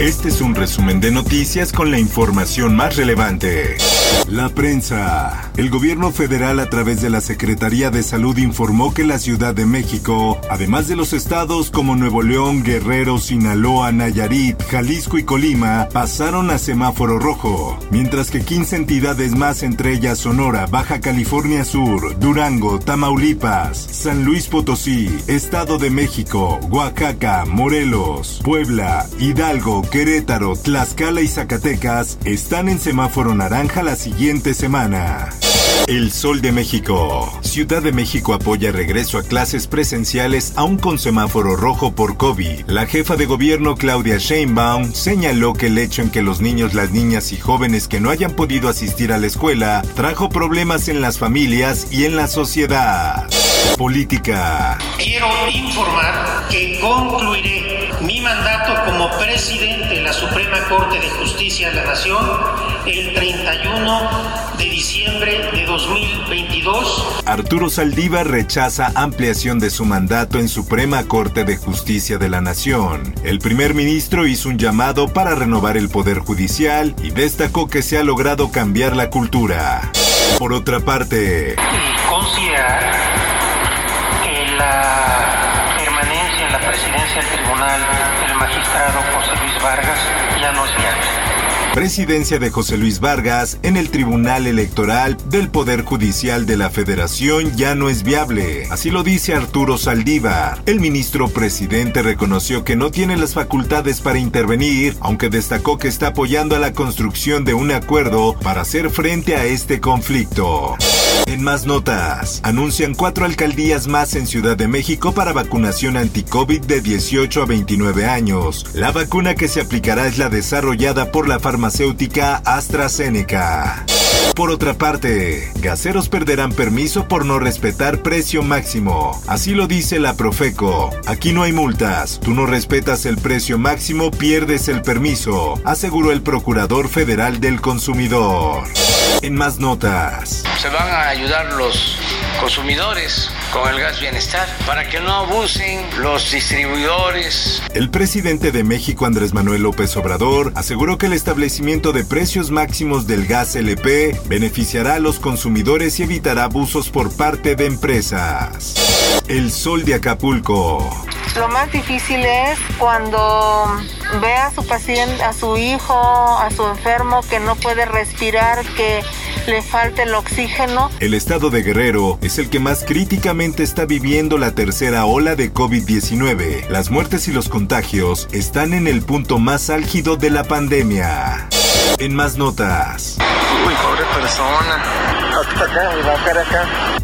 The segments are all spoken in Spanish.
Este es un resumen de noticias con la información más relevante. La prensa. El gobierno federal a través de la Secretaría de Salud informó que la Ciudad de México, además de los estados como Nuevo León, Guerrero, Sinaloa, Nayarit, Jalisco y Colima, pasaron a semáforo rojo, mientras que 15 entidades más, entre ellas Sonora, Baja California Sur, Durango, Tamaulipas, San Luis Potosí, Estado de México, Oaxaca, Morelos, Puebla, Hidalgo, Querétaro, Tlaxcala y Zacatecas están en semáforo naranja la siguiente semana. El Sol de México. Ciudad de México apoya regreso a clases presenciales aún con semáforo rojo por COVID. La jefa de gobierno Claudia Sheinbaum señaló que el hecho en que los niños, las niñas y jóvenes que no hayan podido asistir a la escuela trajo problemas en las familias y en la sociedad. Política. Quiero informar que concluiré mi mandato como presidente de la Suprema Corte de Justicia de la Nación el 31 de diciembre de 2022. Arturo Saldívar rechaza ampliación de su mandato en Suprema Corte de Justicia de la Nación. El primer ministro hizo un llamado para renovar el Poder Judicial y destacó que se ha logrado cambiar la cultura. Por otra parte, Considerar que la permanencia en la presidencia del magistrado José Luis Vargas ya no es viable. Presidencia de José Luis Vargas en el Tribunal Electoral del Poder Judicial de la Federación ya no es viable. Así lo dice Arturo Saldívar. El ministro presidente reconoció que no tiene las facultades para intervenir, aunque destacó que está apoyando a la construcción de un acuerdo para hacer frente a este conflicto. En más notas, anuncian cuatro alcaldías más en Ciudad de México para vacunación anti-COVID de 18 a 29 años. La vacuna que se aplicará es la desarrollada por la farmacéutica AstraZeneca. Por otra parte, gaseros perderán permiso por no respetar precio máximo. Así lo dice la Profeco. Aquí no hay multas. Tú no respetas el precio máximo, pierdes el permiso, aseguró el Procurador Federal del Consumidor. En más notas. Se van a ayudar los consumidores con el gas bienestar para que no abusen los distribuidores. El presidente de México, Andrés Manuel López Obrador, aseguró que el establecimiento de precios máximos del gas LP beneficiará a los consumidores y evitará abusos por parte de empresas. El sol de Acapulco. Lo más difícil es cuando ve a su paciente, a su hijo, a su enfermo que no puede respirar, que le falta el oxígeno. El estado de Guerrero es el que más críticamente está viviendo la tercera ola de COVID-19. Las muertes y los contagios están en el punto más álgido de la pandemia. En más notas. Uy, pobre persona.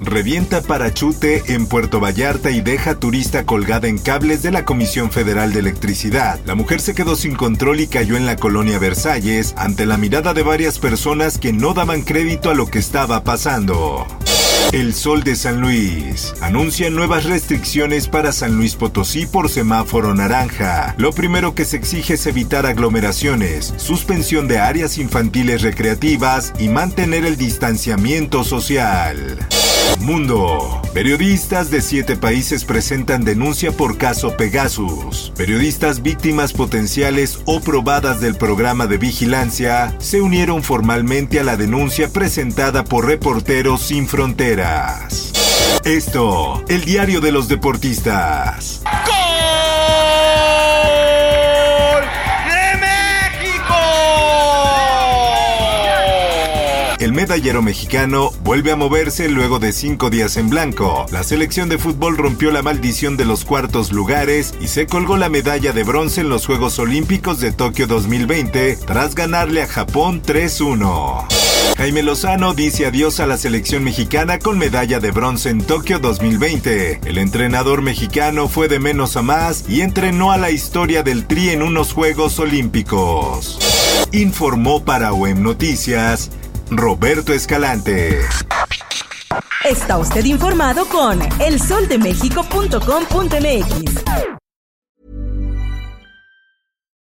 Revienta parachute en Puerto Vallarta y deja turista colgada en cables de la Comisión Federal de Electricidad. La mujer se quedó sin control y cayó en la colonia Versalles ante la mirada de varias personas que no daban crédito a lo que estaba pasando. El Sol de San Luis anuncia nuevas restricciones para San Luis Potosí por semáforo naranja. Lo primero que se exige es evitar aglomeraciones, suspensión de áreas infantiles recreativas y mantener el distanciamiento social. Mundo. Periodistas de siete países presentan denuncia por caso Pegasus. Periodistas víctimas potenciales o probadas del programa de vigilancia se unieron formalmente a la denuncia presentada por Reporteros Sin Fronteras. Esto, el diario de los deportistas. Medallero mexicano vuelve a moverse luego de cinco días en blanco. La selección de fútbol rompió la maldición de los cuartos lugares y se colgó la medalla de bronce en los Juegos Olímpicos de Tokio 2020 tras ganarle a Japón 3-1. Jaime Lozano dice adiós a la selección mexicana con medalla de bronce en Tokio 2020. El entrenador mexicano fue de menos a más y entrenó a la historia del Tri en unos Juegos Olímpicos. Informó para OEM Noticias Roberto Escalante. Está usted informado con elsoldemexico.com.mx.